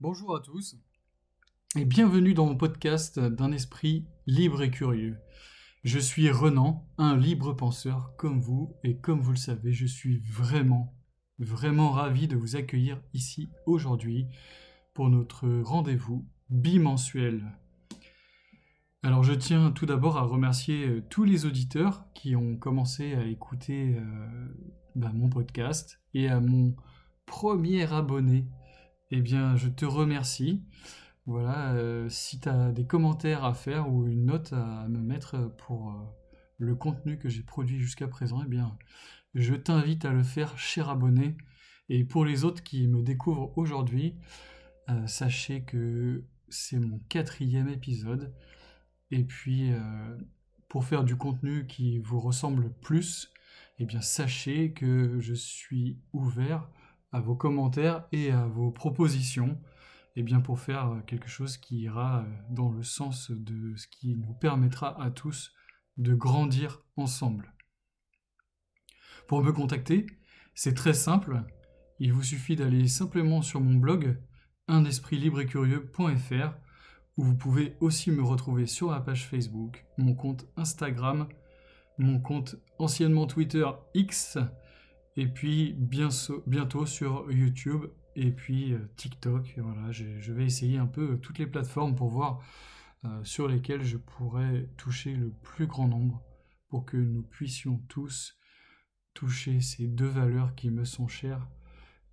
Bonjour à tous et bienvenue dans mon podcast d'un esprit libre et curieux. Je suis Renan, un libre penseur comme vous et comme vous le savez, je suis vraiment, vraiment ravi de vous accueillir ici aujourd'hui pour notre rendez-vous bimensuel. Alors je tiens tout d'abord à remercier euh, tous les auditeurs qui ont commencé à écouter euh, bah, mon podcast et à mon premier abonné eh bien, je te remercie. Voilà, euh, si tu as des commentaires à faire ou une note à me mettre pour euh, le contenu que j'ai produit jusqu'à présent, eh bien, je t'invite à le faire, cher abonné. Et pour les autres qui me découvrent aujourd'hui, euh, sachez que c'est mon quatrième épisode. Et puis, pour faire du contenu qui vous ressemble plus, eh bien, sachez que je suis ouvert à vos commentaires et à vos propositions eh bien pour faire quelque chose qui ira euh, dans le sens de ce qui nous permettra à tous de grandir ensemble. Pour me contacter, c'est très simple. Il vous suffit d'aller simplement sur mon blog undespritlibre-et-curieux.fr où vous pouvez aussi me retrouver sur ma page Facebook, mon compte Instagram, mon compte anciennement Twitter X et puis bientôt sur YouTube et puis euh, TikTok. Voilà, je vais essayer un peu euh, toutes les plateformes pour voir euh, sur lesquelles je pourrais toucher le plus grand nombre pour que nous puissions tous toucher ces deux valeurs qui me sont chères,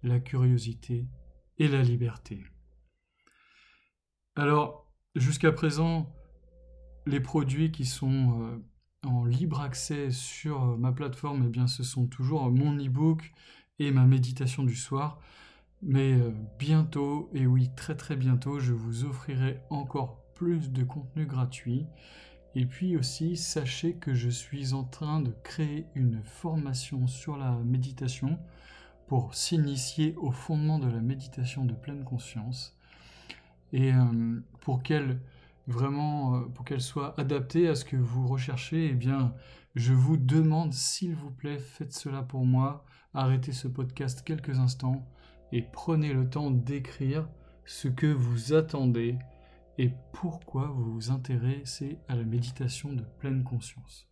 la curiosité et la liberté. Alors, jusqu'à présent, les produits qui sont en libre accès sur euh, ma plateforme, eh bien, ce sont toujours mon e-book et ma méditation du soir. Mais euh, bientôt, et oui, très très bientôt, je vous offrirai encore plus de contenu gratuit. Et puis aussi, sachez que je suis en train de créer une formation sur la méditation pour s'initier au fondement de la méditation de pleine conscience. Et euh, pour qu'elle vraiment euh, pour qu'elle soit adaptée à ce que vous recherchez, eh bien, je vous demande, s'il vous plaît, faites cela pour moi, arrêtez ce podcast quelques instants et prenez le temps d'écrire ce que vous attendez et pourquoi vous vous intéressez à la méditation de pleine conscience.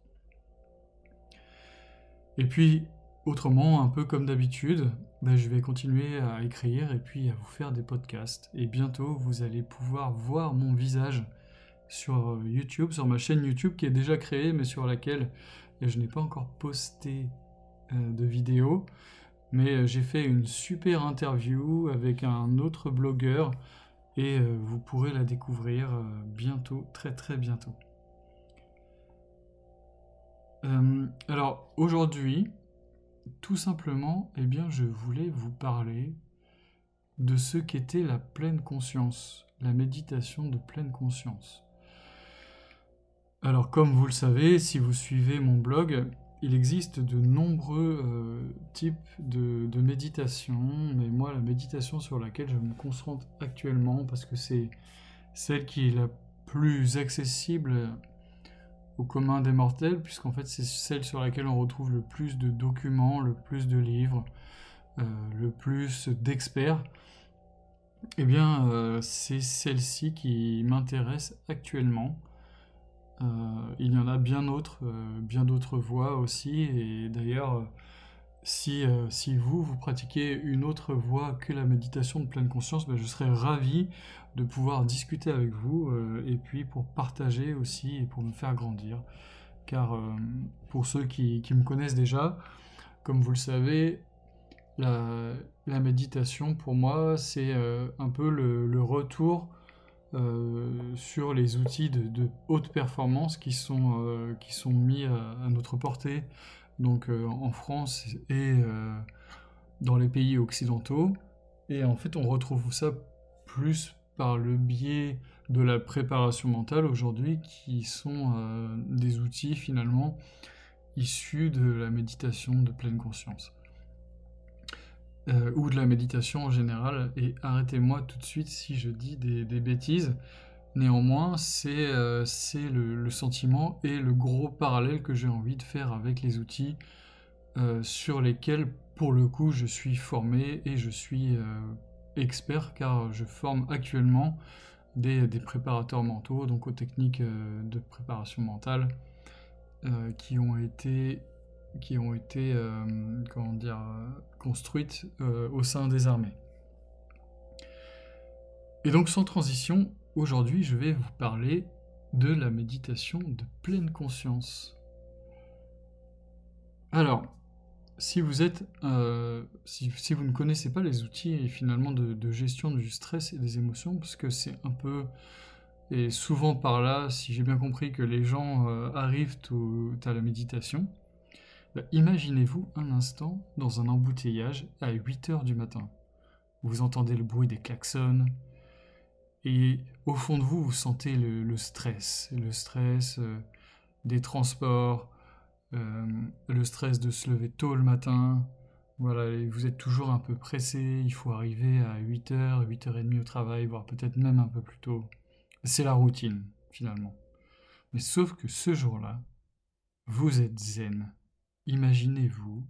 Et puis, autrement, un peu comme d'habitude, ben, je vais continuer à écrire et puis à vous faire des podcasts. Et bientôt, vous allez pouvoir voir mon visage sur euh, YouTube, sur ma chaîne YouTube qui est déjà créée, mais sur laquelle je n'ai pas encore posté euh, de vidéo. Mais euh, j'ai fait une super interview avec un autre blogueur et vous pourrez la découvrir bientôt, très très bientôt. alors aujourd'hui, tout simplement, eh bien, je voulais vous parler de ce qu'était la pleine conscience, la méditation de pleine conscience. Alors comme vous le savez, si vous suivez mon blog, il existe de nombreux euh, types de, méditation, mais moi la méditation sur laquelle je me concentre actuellement, parce que c'est celle qui est la plus accessible au commun des mortels, puisqu'en fait c'est celle sur laquelle on retrouve le plus de documents, le plus de livres, euh, le plus d'experts, eh bien euh, c'est celle-ci qui m'intéresse actuellement. Euh, il y en a bien d'autres, euh, bien d'autres voies aussi. Et d'ailleurs, euh, si, si, vous, vous pratiquez une autre voie que la méditation de pleine conscience, ben, je serais ravi de pouvoir discuter avec vous et puis pour partager aussi et pour me faire grandir. Car pour ceux qui, qui, me connaissent déjà, comme vous le savez, la, méditation pour moi c'est un peu le retour euh, sur les outils de, haute performance qui sont, euh, mis à, notre portée, donc euh, en France et dans les pays occidentaux. Et en fait, on retrouve ça plus par le biais de la préparation mentale aujourd'hui, qui sont des outils finalement issus de la méditation de pleine conscience. Euh, ou de la méditation en général, et arrêtez-moi tout de suite si je dis des, bêtises. Néanmoins, c'est euh, le, sentiment et le gros parallèle que j'ai envie de faire avec les outils euh, sur lesquels, pour le coup, je suis formé et je suis expert car je forme actuellement des, préparateurs mentaux, donc aux techniques de préparation mentale qui ont été, qui ont été comment dire, construites au sein des armées. Et donc sans transition, aujourd'hui je vais vous parler de la méditation de pleine conscience. Alors, si vous êtes, euh, si, vous ne connaissez pas les outils finalement de, gestion du stress et des émotions, parce que c'est un peu et souvent par là, si j'ai bien compris que les gens euh, arrivent à la méditation, imaginez-vous un instant dans un embouteillage à 8 heures du matin. Vous entendez le bruit des klaxons, et au fond de vous, vous sentez le, stress, le stress euh, des transports, euh, le stress de se lever tôt le matin. Voilà, vous êtes toujours un peu pressé, il faut arriver à 8h, 8h30 au travail, voire peut-être même un peu plus tôt. C'est la routine, finalement. Mais sauf que ce jour-là, vous êtes zen. Imaginez-vous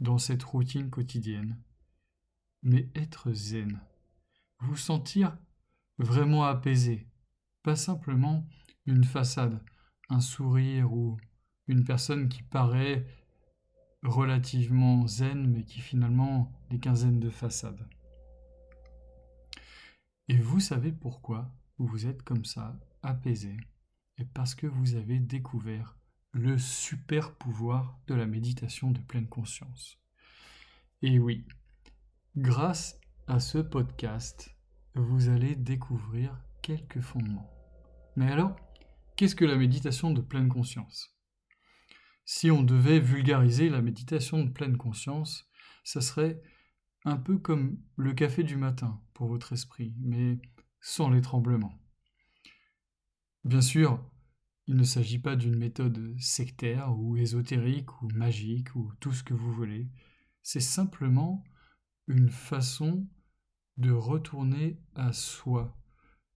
dans cette routine quotidienne, mais être zen. Vous sentir vraiment apaisé, pas simplement une façade, un sourire ou une personne qui paraît relativement zen mais qui finalement qu'un zen de façade. Et vous savez pourquoi vous êtes comme ça, apaisé, et parce que vous avez découvert le super pouvoir de la méditation de pleine conscience. Et oui, grâce à ce podcast, vous allez découvrir quelques fondements. Mais alors, qu'est-ce que la méditation de pleine conscience? Si on devait vulgariser la méditation de pleine conscience, ça serait un peu comme le café du matin pour votre esprit, mais sans les tremblements. Bien sûr, il ne s'agit pas d'une méthode sectaire ou ésotérique ou magique ou tout ce que vous voulez. C'est simplement une façon de retourner à soi,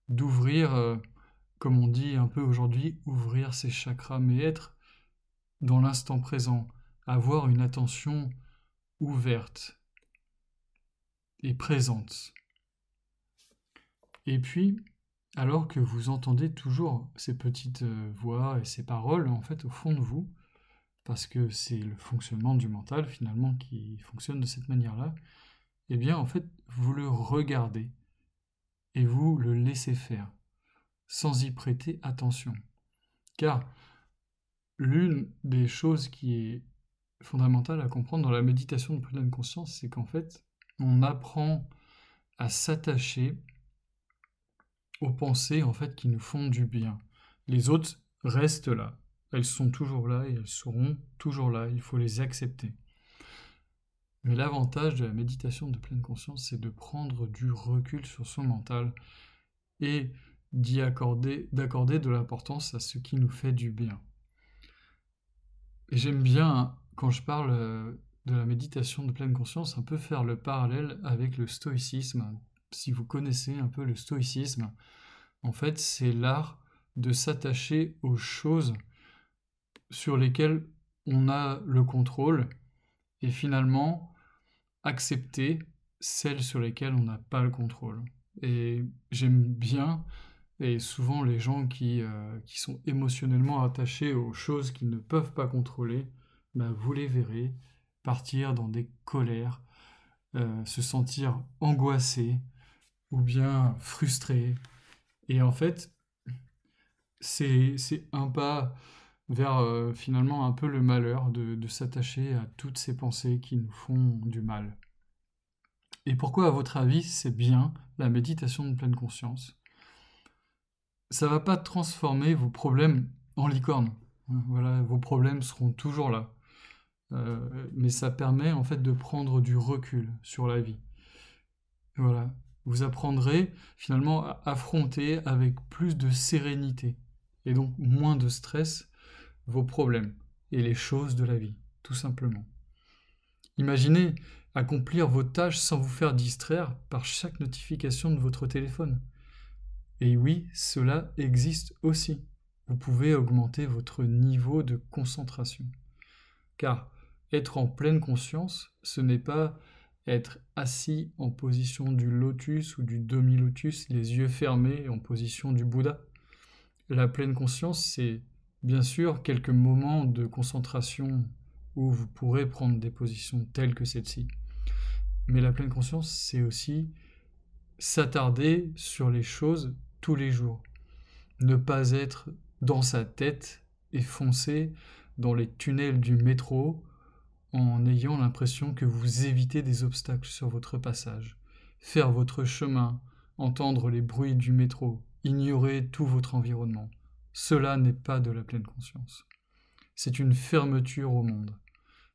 d'ouvrir, euh, comme on dit un peu aujourd'hui, ouvrir ses chakras, mais être dans l'instant présent, avoir une attention ouverte et présente. Et puis, alors que vous entendez toujours ces petites euh, voix et ces paroles, en fait, au fond de vous, parce que c'est le fonctionnement du mental finalement qui fonctionne de cette manière-là, eh bien en fait vous le regardez et vous le laissez faire, sans y prêter attention. Car l'une des choses qui est fondamentale à comprendre dans la méditation de pleine conscience, c'est qu'en fait, on apprend à s'attacher aux pensées en fait qui nous font du bien. Les autres restent là, elles sont toujours là et elles seront toujours là, il faut les accepter. Mais l'avantage de la méditation de pleine conscience, c'est de prendre du recul sur son mental et d'y accorder, d'accorder de l'importance à ce qui nous fait du bien. J'aime bien, quand je parle euh, de la méditation de pleine conscience, un peu faire le parallèle avec le stoïcisme. Si vous connaissez un peu le stoïcisme, en fait, c'est l'art de s'attacher aux choses sur lesquelles on a le contrôle et finalement accepter celles sur lesquelles on n'a pas le contrôle. Et j'aime bien, et souvent les gens qui, euh, sont émotionnellement attachés aux choses qu'ils ne peuvent pas contrôler, bah, vous les verrez partir dans des colères, euh, se sentir angoissés ou bien frustrés. Et en fait, c'est un pas vers euh, finalement un peu le malheur de, s'attacher à toutes ces pensées qui nous font du mal. Et pourquoi, à votre avis, c'est bien la méditation de pleine conscience? Ça va pas transformer vos problèmes en licorne. Voilà, vos problèmes seront toujours là. Euh, mais ça permet en fait de prendre du recul sur la vie. Voilà, vous apprendrez finalement à affronter avec plus de sérénité et donc moins de stress vos problèmes et les choses de la vie, tout simplement. Imaginez accomplir vos tâches sans vous faire distraire par chaque notification de votre téléphone. Et oui, cela existe aussi. Vous pouvez augmenter votre niveau de concentration. Car être en pleine conscience, ce n'est pas être assis en position du lotus ou du demi-lotus, les yeux fermés en position du Bouddha. La pleine conscience, c'est bien sûr quelques moments de concentration où vous pourrez prendre des positions telles que celle-ci. Mais la pleine conscience, c'est aussi s'attarder sur les choses tous les jours. Ne pas être dans sa tête et foncer dans les tunnels du métro en ayant l'impression que vous évitez des obstacles sur votre passage. Faire votre chemin, entendre les bruits du métro, ignorer tout votre environnement. Cela n'est pas de la pleine conscience. C'est une fermeture au monde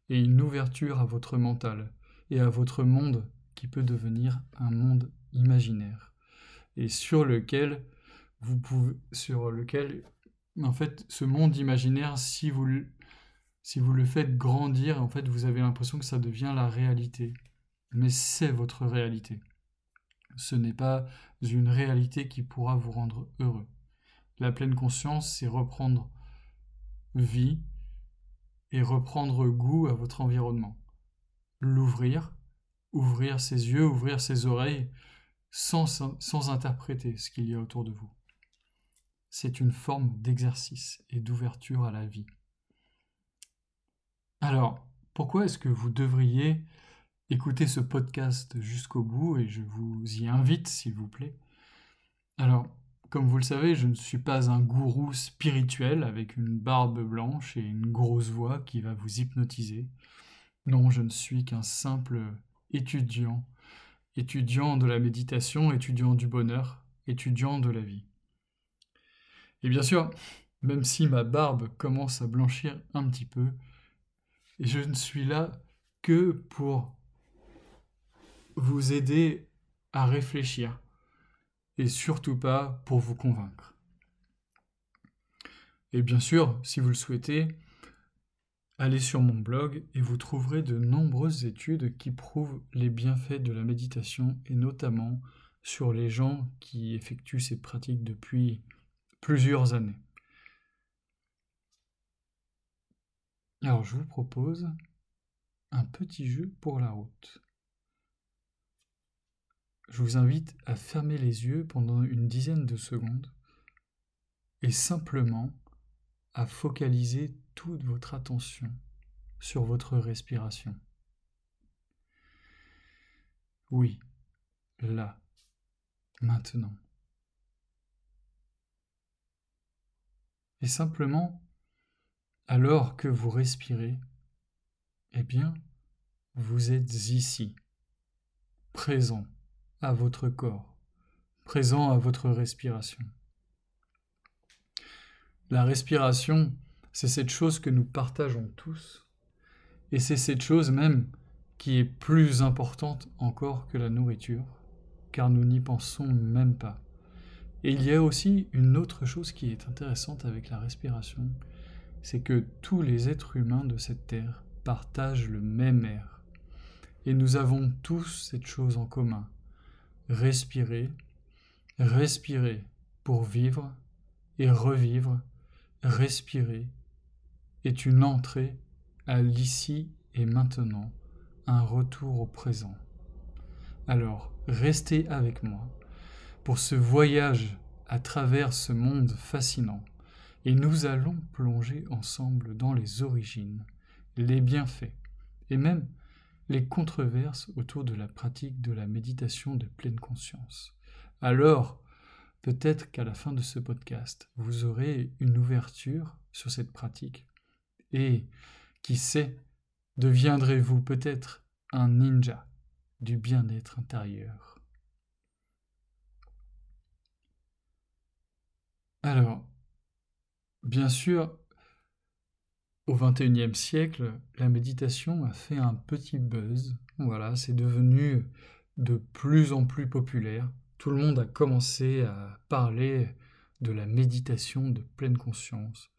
et une ouverture à votre mental et à votre monde qui peut devenir un monde imaginaire et sur lequel vous pouvez sur lequel en fait ce monde imaginaire si vous si vous le faites grandir en fait vous avez l'impression que ça devient la réalité mais c'est votre réalité ce n'est pas une réalité qui pourra vous rendre heureux la pleine conscience c'est reprendre vie et reprendre goût à votre environnement l'ouvrir ouvrir ses yeux ouvrir ses oreilles sans, interpréter ce qu'il y a autour de vous. C'est une forme d'exercice et d'ouverture à la vie. Alors, pourquoi est-ce que vous devriez écouter ce podcast jusqu'au bout et je vous y invite, s'il vous plaît? Alors, comme vous le savez, je ne suis pas un gourou spirituel avec une barbe blanche et une grosse voix qui va vous hypnotiser. Non, je ne suis qu'un simple étudiant étudiant de la méditation, étudiant du bonheur, étudiant de la vie. Et bien sûr, même si ma barbe commence à blanchir un petit peu, je ne suis là que pour vous aider à réfléchir et surtout pas pour vous convaincre. Et bien sûr, si vous le souhaitez, Allez sur mon blog et vous trouverez de nombreuses études qui prouvent les bienfaits de la méditation et notamment sur les gens qui effectuent ces pratiques depuis plusieurs années. Alors je vous propose un petit jeu pour la route. Je vous invite à fermer les yeux pendant une dizaine de secondes et simplement à focaliser toute votre attention sur votre respiration. Oui, là, maintenant. Et simplement, alors que vous respirez, eh bien, vous êtes ici, présent à votre corps, présent à votre respiration. La respiration, c'est cette chose que nous partageons tous, et c'est cette chose même qui est plus importante encore que la nourriture, car nous n'y pensons même pas. Et il y a aussi une autre chose qui est intéressante avec la respiration, c'est que tous les êtres humains de cette terre partagent le même air. Et nous avons tous cette chose en commun. Respirer, respirer pour vivre et revivre, respirer est une entrée à l'ici et maintenant, un retour au présent. Alors, restez avec moi pour ce voyage à travers ce monde fascinant, et nous allons plonger ensemble dans les origines, les bienfaits, et même les controverses autour de la pratique de la méditation de pleine conscience. Alors, peut-être qu'à la fin de ce podcast, vous aurez une ouverture sur cette pratique et, qui sait, deviendrez-vous peut-être un ninja du bien-être intérieur. Alors, bien sûr, au XXIe siècle, la méditation a fait un petit buzz. Voilà, c'est devenu de plus en plus populaire. Tout le monde a commencé à parler de la méditation de pleine conscience.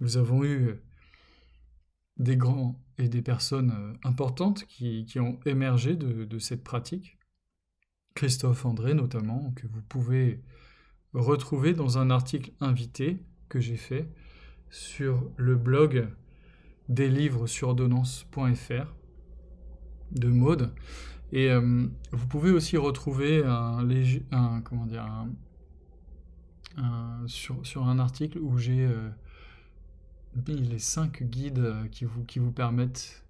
Nous avons eu des grands et des personnes euh, importantes qui, ont émergé de, cette pratique. Christophe André notamment, que vous pouvez retrouver dans un article invité que j'ai fait sur le blog des livres sur de Maude. Et euh, vous pouvez aussi retrouver un comment dire, sur, un article où j'ai euh, les cinq guides qui vous, qui vous permettent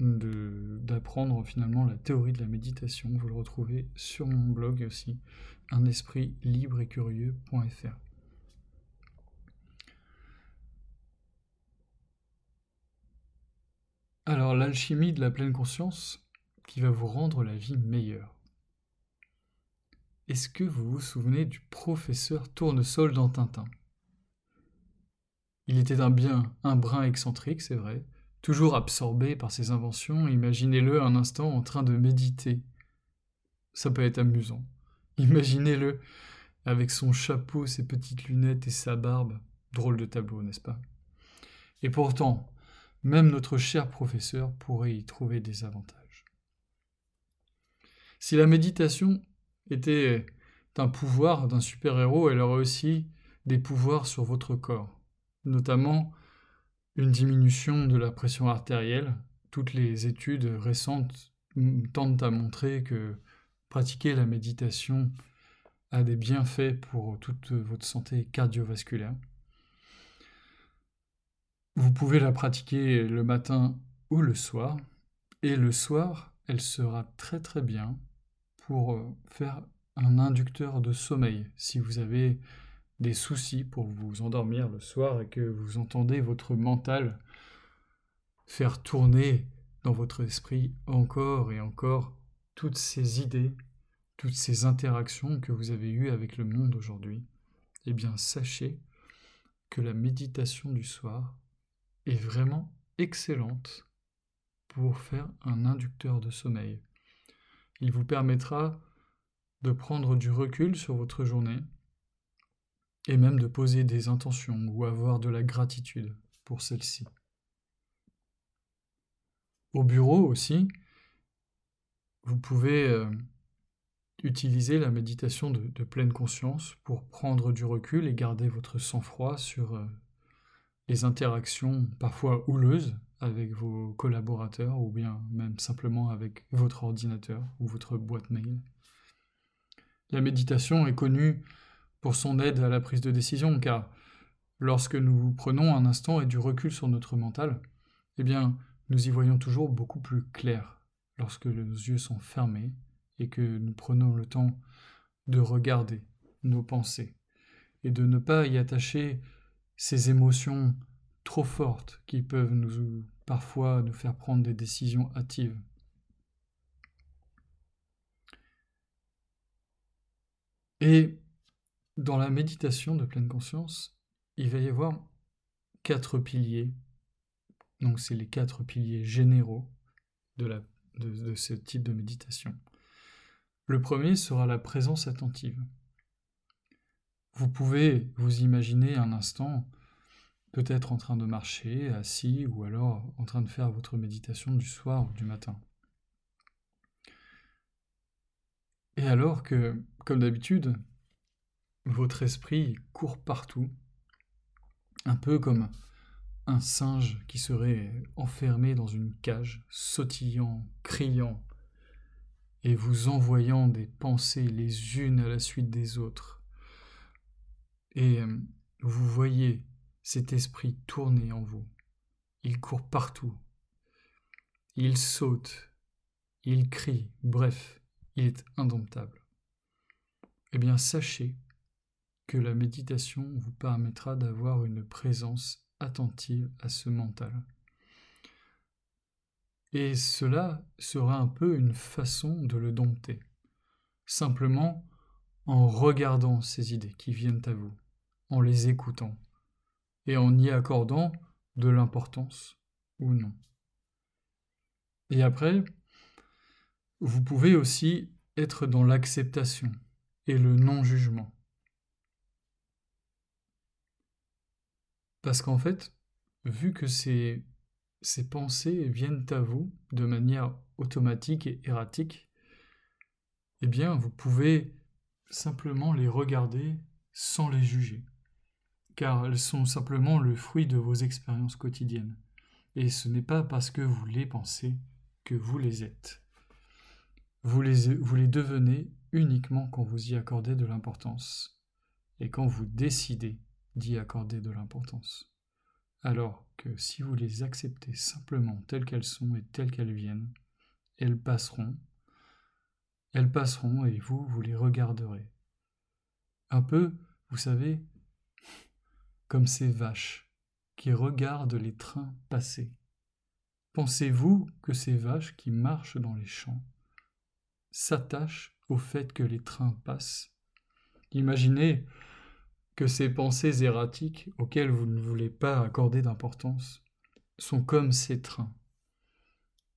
d'apprendre finalement la théorie de la méditation. Vous le retrouvez sur mon blog aussi, un esprit libre et curieux.fr. Alors l'alchimie de la pleine conscience qui va vous rendre la vie meilleure. Est-ce que vous vous souvenez du professeur Tournesol dans Tintin? Il était un bien, un brin excentrique, c'est vrai, toujours absorbé par ses inventions, imaginez-le un instant en train de méditer. Ça peut être amusant. Imaginez-le avec son chapeau, ses petites lunettes et sa barbe. Drôle de tableau, n'est-ce pas? Et pourtant, même notre cher professeur pourrait y trouver des avantages. Si la méditation était un pouvoir d'un super-héros, elle aurait aussi des pouvoirs sur votre corps, notamment une diminution de la pression artérielle. Toutes les études récentes tentent à montrer que pratiquer la méditation a des bienfaits pour toute votre santé cardiovasculaire. Vous pouvez la pratiquer le matin ou le soir. Et le soir, elle sera très très bien pour euh, faire un inducteur de sommeil. Si vous avez des soucis pour vous endormir le soir et que vous entendez votre mental faire tourner dans votre esprit encore et encore toutes ces idées, toutes ces interactions que vous avez eues avec le monde aujourd'hui, eh bien sachez que la méditation du soir est vraiment excellente pour faire un inducteur de sommeil. Il vous permettra de prendre du recul sur votre journée et même de poser des intentions ou avoir de la gratitude pour celle-ci. Au bureau aussi, vous pouvez euh, utiliser la méditation de, pleine conscience pour prendre du recul et garder votre sang-froid sur euh, les interactions parfois houleuses avec vos collaborateurs ou bien même simplement avec votre ordinateur ou votre boîte mail. La méditation est connue pour son aide à la prise de décision car lorsque nous prenons un instant et du recul sur notre mental, eh bien, nous y voyons toujours beaucoup plus clair lorsque nos yeux sont fermés et que nous prenons le temps de regarder nos pensées et de ne pas y attacher ces émotions trop fortes qui peuvent nous parfois nous faire prendre des décisions hâtives. Et dans la méditation de pleine conscience, il va y avoir quatre piliers. Donc c'est les quatre piliers généraux de, ce type de méditation. Le premier sera la présence attentive. Vous pouvez vous imaginer un instant, peut-être en train de marcher, assis, ou alors en train de faire votre méditation du soir ou du matin. Et alors que, comme d'habitude, votre esprit court partout, un peu comme un singe qui serait enfermé dans une cage, sautillant, criant, et vous envoyant des pensées les unes à la suite des autres, et euh, vous voyez cet esprit tourner en vous. Il court partout. Il saute. Il crie. Bref, il est indomptable. Eh bien, sachez que la méditation vous permettra d'avoir une présence attentive à ce mental. Et cela sera un peu une façon de le dompter, simplement en regardant ces idées qui viennent à vous en les écoutant et en y accordant de l'importance ou non. Et après, vous pouvez aussi être dans l'acceptation et le non-jugement. Parce qu'en fait, vu que ces, pensées viennent à vous de manière automatique et erratique, eh bien, vous pouvez simplement les regarder sans les juger car elles sont simplement le fruit de vos expériences quotidiennes. Et ce n'est pas parce que vous les pensez que vous les êtes. Vous les, devenez uniquement quand vous y accordez de l'importance et quand vous décidez d'y accorder de l'importance. Alors que si vous les acceptez simplement telles qu'elles sont et telles qu'elles viennent, elles passeront, elles passeront et vous, vous les regarderez. Un peu, vous savez, comme ces vaches qui regardent les trains passer. Pensez-vous que ces vaches qui marchent dans les champs s'attachent au fait que les trains passent? Imaginez que ces pensées erratiques auxquelles vous ne voulez pas accorder d'importance sont comme ces trains.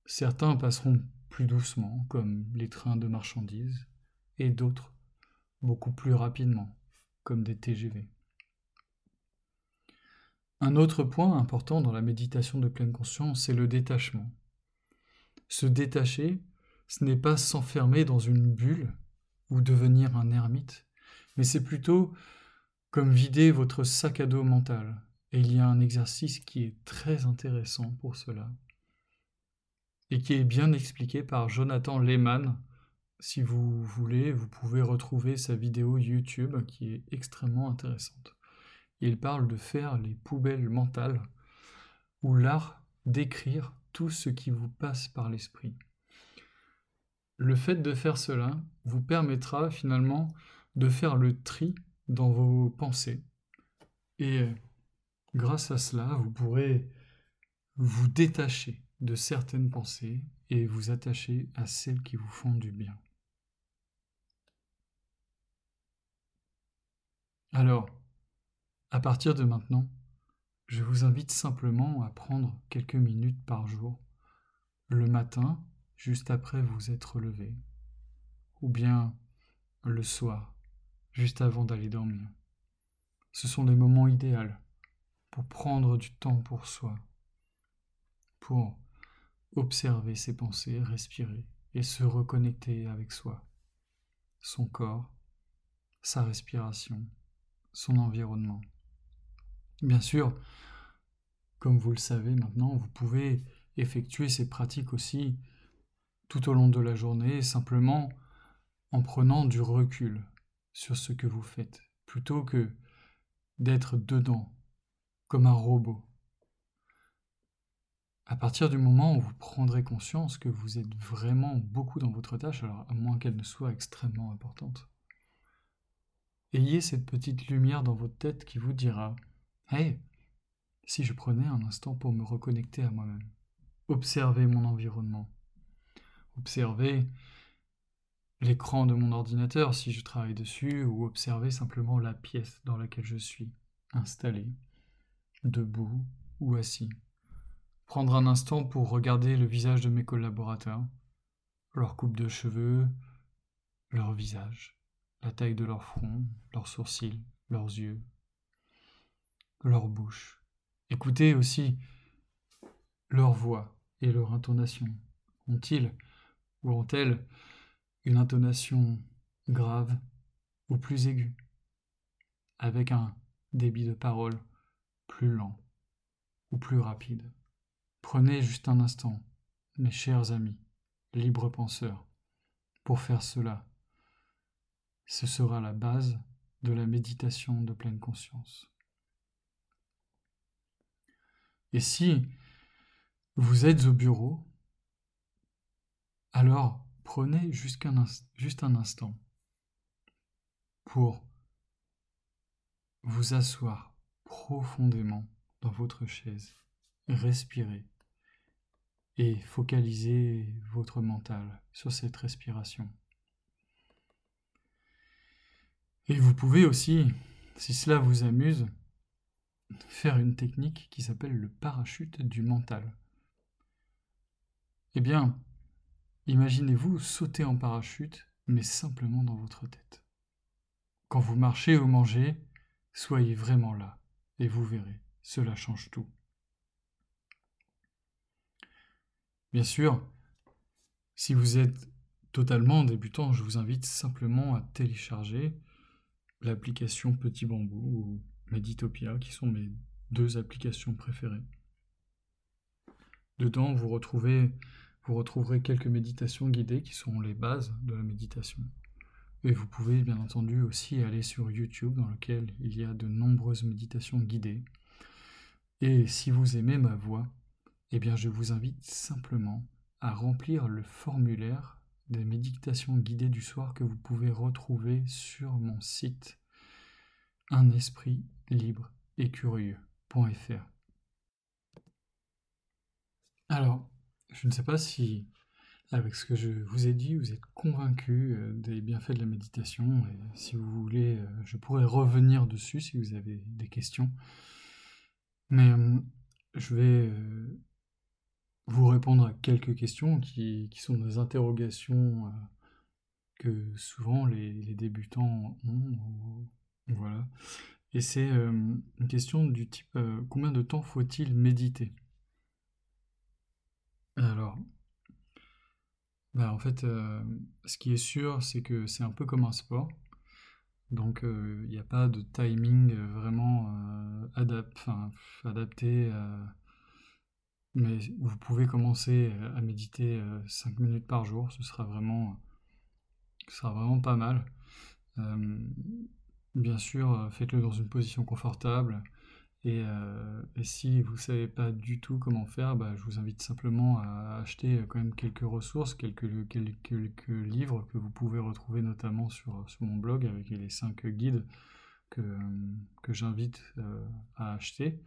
Certains passeront plus doucement, comme les trains de marchandises, et d'autres beaucoup plus rapidement, comme des TGV. Un autre point important dans la méditation de pleine conscience, c'est le détachement. Se détacher, ce n'est pas s'enfermer dans une bulle ou devenir un ermite, mais c'est plutôt comme vider votre sac à dos mental. Et il y a un exercice qui est très intéressant pour cela, et qui est bien expliqué par Jonathan Lehman. Si vous voulez, vous pouvez retrouver sa vidéo YouTube qui est extrêmement intéressante. Il parle de faire les poubelles mentales, ou l'art d'écrire tout ce qui vous passe par l'esprit. Le fait de faire cela vous permettra finalement de faire le tri dans vos pensées. Et euh, grâce à cela, vous pourrez vous détacher de certaines pensées et vous attacher à celles qui vous font du bien. Alors, à partir de maintenant, je vous invite simplement à prendre quelques minutes par jour, le matin, juste après vous être levé, ou bien le soir, juste avant d'aller dormir. Ce sont des moments idéaux pour prendre du temps pour soi, pour observer ses pensées, respirer et se reconnecter avec soi, son corps, sa respiration, son environnement. Bien sûr, comme vous le savez maintenant, vous pouvez effectuer ces pratiques aussi tout au long de la journée, simplement en prenant du recul sur ce que vous faites, plutôt que d'être dedans, comme un robot. À partir du moment où vous prendrez conscience que vous êtes vraiment beaucoup dans votre tâche, alors à moins qu'elle ne soit extrêmement importante, ayez cette petite lumière dans votre tête qui vous dira Hey, si je prenais un instant pour me reconnecter à moi-même, observer mon environnement, observer l'écran de mon ordinateur si je travaille dessus, ou observer simplement la pièce dans laquelle je suis installé, debout ou assis. Prendre un instant pour regarder le visage de mes collaborateurs, leur coupe de cheveux, leur visage, la taille de leur front, leurs sourcils, leurs yeux, leur bouche. Écoutez aussi leur voix et leur intonation. Ont-ils ou ont-elles une intonation grave ou plus aiguë, avec un débit de parole plus lent ou plus rapide. Prenez juste un instant, mes chers amis, libres penseurs, pour faire cela. Ce sera la base de la méditation de pleine conscience. Et si vous êtes au bureau, alors Prenez juste un, instant pour vous asseoir profondément dans votre chaise, respirer et focaliser votre mental sur cette respiration. Et vous pouvez aussi, si cela vous amuse, faire une technique qui s'appelle le parachute du mental. Eh bien, Imaginez-vous sauter en parachute, mais simplement dans votre tête. Quand vous marchez ou mangez, soyez vraiment là, et vous verrez, cela change tout. Bien sûr, si vous êtes totalement débutant, je vous invite simplement à télécharger l'application Petit Bambou ou Meditopia, qui sont mes deux applications préférées. Dedans, vous retrouvez vous retrouverez quelques méditations guidées qui sont les bases de la méditation. Et vous pouvez bien entendu aussi aller sur YouTube dans lequel il y a de nombreuses méditations guidées. Et si vous aimez ma voix, eh bien je vous invite simplement à remplir le formulaire des méditations guidées du soir que vous pouvez retrouver sur mon site un esprit libre et curieux.fr. Alors, je ne sais pas si avec ce que je vous ai dit, vous êtes convaincu euh, des bienfaits de la méditation. Si vous voulez, euh, je pourrais revenir dessus si vous avez des questions. Mais euh, je vais vous répondre à quelques questions qui, sont des interrogations que souvent les, débutants ont. Voilà. Et c'est une question du type combien de temps faut-il méditer? Alors, bah, en fait, euh, ce qui est sûr, c'est que c'est un peu comme un sport. Donc, euh, il n'y a pas de timing euh, vraiment adapté. mais vous pouvez commencer à méditer 5 minutes par jour. Ce sera vraiment, ce sera vraiment pas mal. Bien sûr, faites-le dans une position confortable. Euh, et, si vous ne savez pas du tout comment faire, bah, je vous invite simplement à acheter euh, quand même quelques ressources, quelques, quelques, livres que vous pouvez retrouver notamment sur, sur mon blog avec les 5 guides que, que j'invite euh, à acheter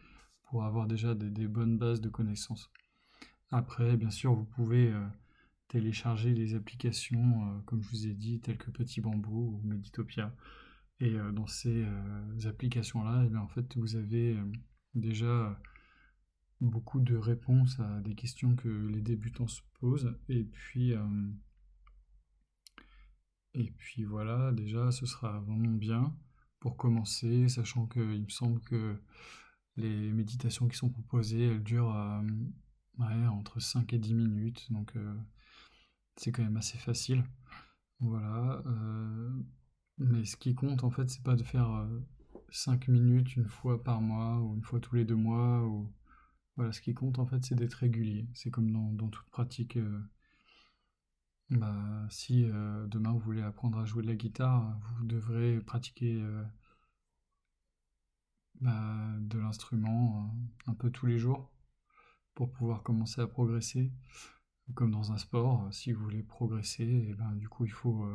pour avoir déjà des, bonnes bases de connaissances. Après, bien sûr, vous pouvez télécharger les applications, comme je vous ai dit, telles que Petit Bambou ou Meditopia. Et euh, dans ces euh, applications-là, eh en fait, vous avez euh, déjà beaucoup de réponses à des questions que les débutants se posent. Et puis, et puis voilà, déjà, ce sera vraiment bien pour commencer, sachant qu'il me semble que les méditations qui sont proposées, elles durent entre 5 et 10 minutes, donc c'est quand même assez facile. Voilà. Mais ce qui compte, en fait, c'est pas de faire 5 euh, minutes une fois par mois ou une fois tous les deux mois. Ou... Voilà, ce qui compte, en fait, c'est d'être régulier. C'est comme dans, toute pratique. Euh, bah, si euh, demain vous voulez apprendre à jouer de la guitare, vous devrez pratiquer bah, de l'instrument un peu tous les jours pour pouvoir commencer à progresser. Comme dans un sport, si vous voulez progresser, et ben, du coup il faut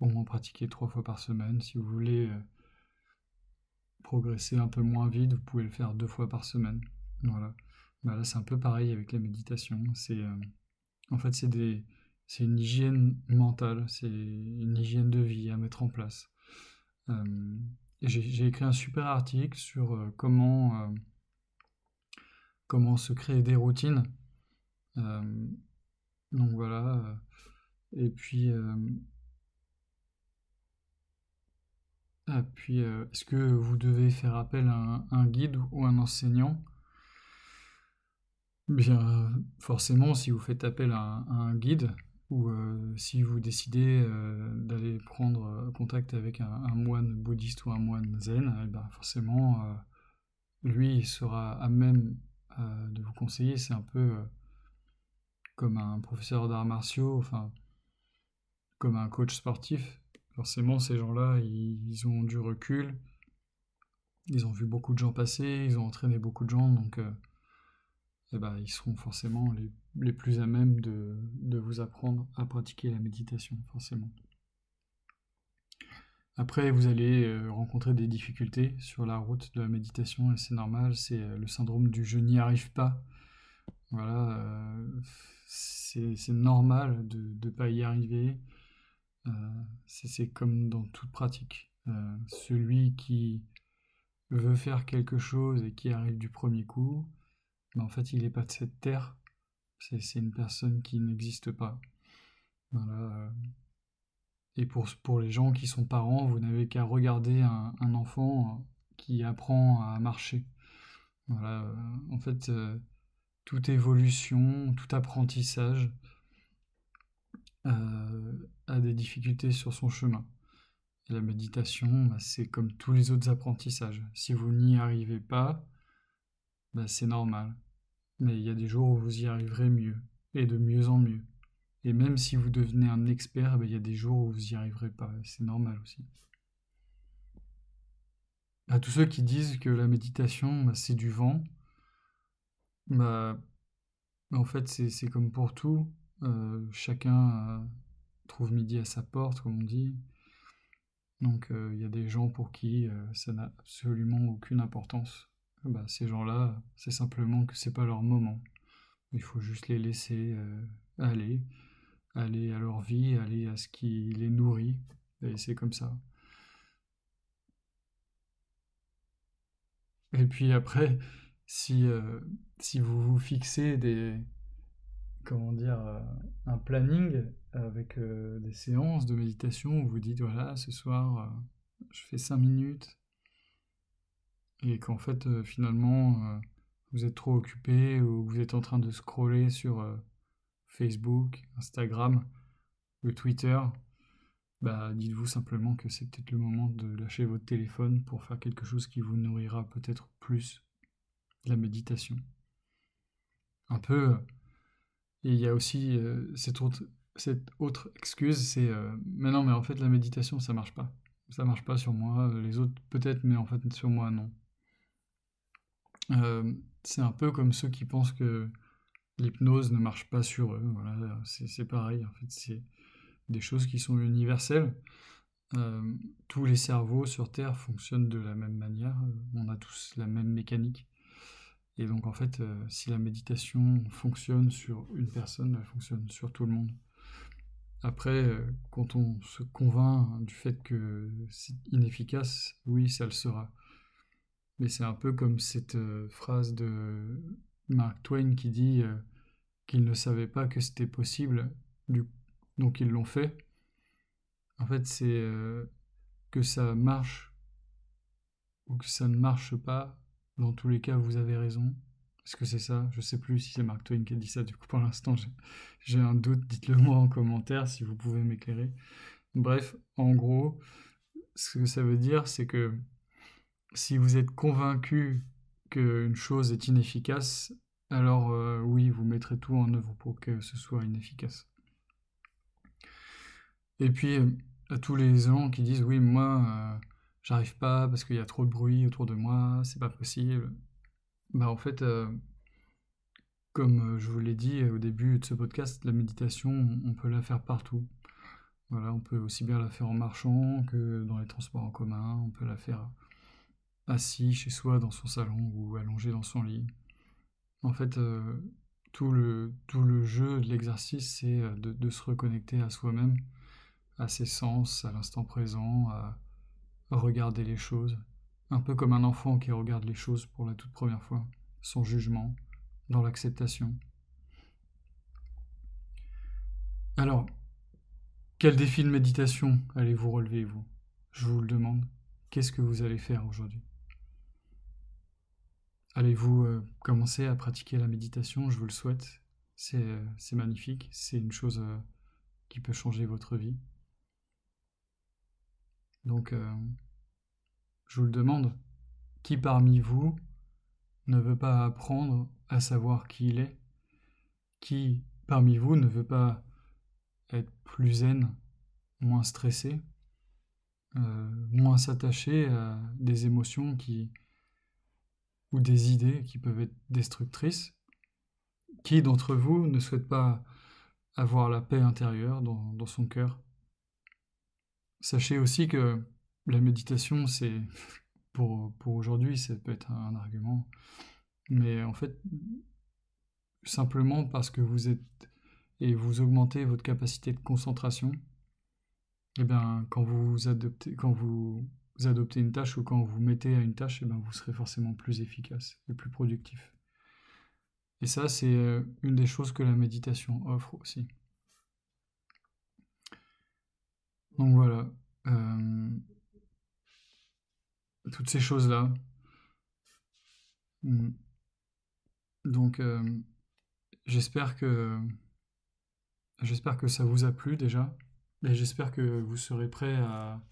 au moins pratiquer trois fois par semaine. Si vous voulez euh, progresser un peu moins vite, vous pouvez le faire deux fois par semaine. Voilà. Bah là, c'est un peu pareil avec la méditation. C'est, euh, en fait, c'est des, c'est une hygiène mentale, c'est une hygiène de vie à mettre en place. Euh, j'ai, écrit un super article sur comment, comment se créer des routines. donc voilà. et puis ah, puis, euh, est-ce que vous devez faire appel à un, guide ou un enseignant? Bien, forcément, si vous faites appel à un, guide, ou euh, si vous décidez euh, d'aller prendre contact avec un, moine bouddhiste ou un moine zen, eh ben forcément, lui, sera à même de vous conseiller. C'est un peu comme un professeur d'arts martiaux, enfin, comme un coach sportif Forcément, ces gens-là, ils, ont du recul, ils ont vu beaucoup de gens passer, ils ont entraîné beaucoup de gens, donc euh, eh ben, ils seront forcément les, plus à même de, vous apprendre à pratiquer la méditation, forcément. Après, vous allez euh, rencontrer des difficultés sur la route de la méditation, et c'est normal, c'est euh, le syndrome du je n'y arrive pas. Voilà, c'est normal de ne pas y arriver. Euh, c'est comme dans toute pratique. Euh, celui qui veut faire quelque chose et qui arrive du premier coup, mais en fait il n'est pas de cette terre. C'est une personne qui n'existe pas. Voilà. Et pour, les gens qui sont parents, vous n'avez qu'à regarder un, enfant qui apprend à marcher. En fait, euh, toute évolution, tout apprentissage euh, a des difficultés sur son chemin. la méditation, bah, c'est comme tous les autres apprentissages. Si vous n'y arrivez pas, bah, c'est normal. Mais il y a des jours où vous y arriverez mieux. et de mieux en mieux. Et même si vous devenez un expert, ben, il y a des jours où vous n'y arriverez pas. C'est normal aussi. À tous ceux qui disent que la méditation, bah, c'est du vent, bah, en fait, c'est comme pour tout. Euh, chacun euh, trouve midi à sa porte, comme on dit. Donc, euh, il y a des gens pour qui ça n'a absolument aucune importance. Bah, ces gens-là, c'est simplement que c'est pas leur moment. Il faut juste les laisser aller, aller à leur vie, aller à ce qui les nourrit. Et c'est comme ça. Et puis après, si, si vous vous fixez des, comment dire, euh, un planning avec euh, des séances de méditation où vous dites, voilà, ce soir, je fais 5 minutes, et qu'en fait, finalement, vous êtes trop occupé ou vous êtes en train de scroller sur Facebook, Instagram ou Twitter, bah, dites-vous simplement que c'est peut-être le moment de lâcher votre téléphone pour faire quelque chose qui vous nourrira peut-être plus la méditation. Un peu. Et il y a aussi euh, cette, autre, excuse, c'est euh, mais non, mais en fait la méditation ça marche pas. Ça marche pas sur moi, les autres peut-être, mais en fait sur moi non. Euh, c'est un peu comme ceux qui pensent que l'hypnose ne marche pas sur eux. Voilà, c'est pareil. En fait, c'est des choses qui sont universelles. Tous les cerveaux sur Terre fonctionnent de la même manière, on a tous la même mécanique. Et donc en fait, euh, si la méditation fonctionne sur une personne, elle fonctionne sur tout le monde. Après, euh, quand on se convainc du fait que c'est inefficace, oui, ça le sera. Mais c'est un peu comme cette phrase de Mark Twain qui dit qu'il ne savait pas que c'était possible, donc ils l'ont fait. En fait, c'est euh, que ça marche ou que ça ne marche pas. Dans tous les cas, vous avez raison. Est-ce que c'est ça? Je sais plus si c'est Mark Twain qui a dit ça. Du coup, pour l'instant, j'ai un doute. Dites-le moi en commentaire si vous pouvez m'éclairer. Bref, en gros, ce que ça veut dire, c'est que si vous êtes convaincu qu'une chose est inefficace, alors euh, oui, vous mettrez tout en œuvre pour que ce soit inefficace. Et puis, euh, à tous les gens qui disent oui, moi, euh, j'arrive pas parce qu'il y a trop de bruit autour de moi, c'est pas possible. Bah, en fait, euh, comme je vous l'ai dit au début de ce podcast, la méditation, on peut la faire partout. Voilà, on peut aussi bien la faire en marchant que dans les transports en commun, on peut la faire assis chez soi dans son salon ou allongé dans son lit. En fait, tout, le, tout le jeu de l'exercice, c'est de, se reconnecter à soi-même à ses sens, à l'instant présent, à regarder les choses, un peu comme un enfant qui regarde les choses pour la toute première fois, sans jugement, dans l'acceptation. Alors, quel défi de méditation allez-vous relever, vous? Je vous le demande. Qu'est-ce que vous allez faire aujourd'hui? Allez-vous euh, commencer à pratiquer la méditation? Je vous le souhaite. C'est euh, magnifique. C'est une chose euh, qui peut changer votre vie. Donc, euh, je vous le demande, qui parmi vous ne veut pas apprendre à savoir qui il est? Qui parmi vous ne veut pas être plus zen, moins stressé, euh, moins s'attacher à des émotions qui ou des idées qui peuvent être destructrices? Qui d'entre vous ne souhaite pas avoir la paix intérieure dans son cœur? Sachez aussi que la méditation, c'est pour, aujourd'hui, ça peut être un argument, mais en fait, simplement parce que vous êtes et vous augmentez votre capacité de concentration, et eh bien, quand vous adoptez, quand vous adoptez une tâche ou quand vous mettez à une tâche, et eh bien, vous serez forcément plus efficace et plus productif. Et ça, c'est euh, une des choses que la méditation offre aussi. Donc voilà. Euh, toutes ces choses-là. Hmm. Donc, euh, j'espère que j'espère que ça vous a plu déjà, et j'espère que vous serez prêt à,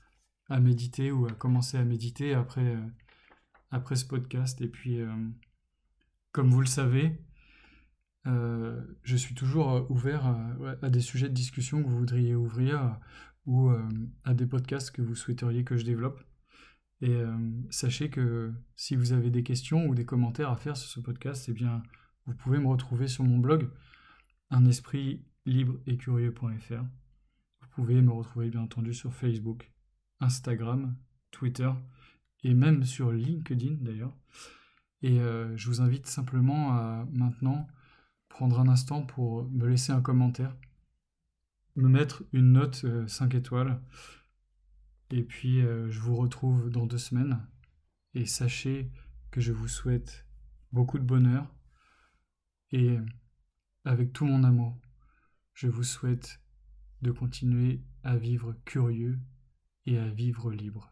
à, méditer ou à commencer à méditer après après ce podcast. Et puis, euh, comme vous le savez, je suis toujours ouvert à, des sujets de discussion que vous voudriez ouvrir ou à des podcasts que vous souhaiteriez que je développe. Et sachez que si vous avez des questions ou des commentaires à faire sur ce podcast, eh bien, vous pouvez me retrouver sur mon blog, un esprit et curieux.fr. Vous pouvez me retrouver bien entendu sur Facebook, Instagram, Twitter et même sur LinkedIn d'ailleurs. Et euh, je vous invite simplement à maintenant prendre un instant pour me laisser un commentaire, me mettre une note 5 euh, étoiles. Et puis euh, je vous retrouve dans deux semaines. Et sachez que je vous souhaite beaucoup de bonheur. Et avec tout mon amour, je vous souhaite de continuer à vivre curieux et à vivre libre.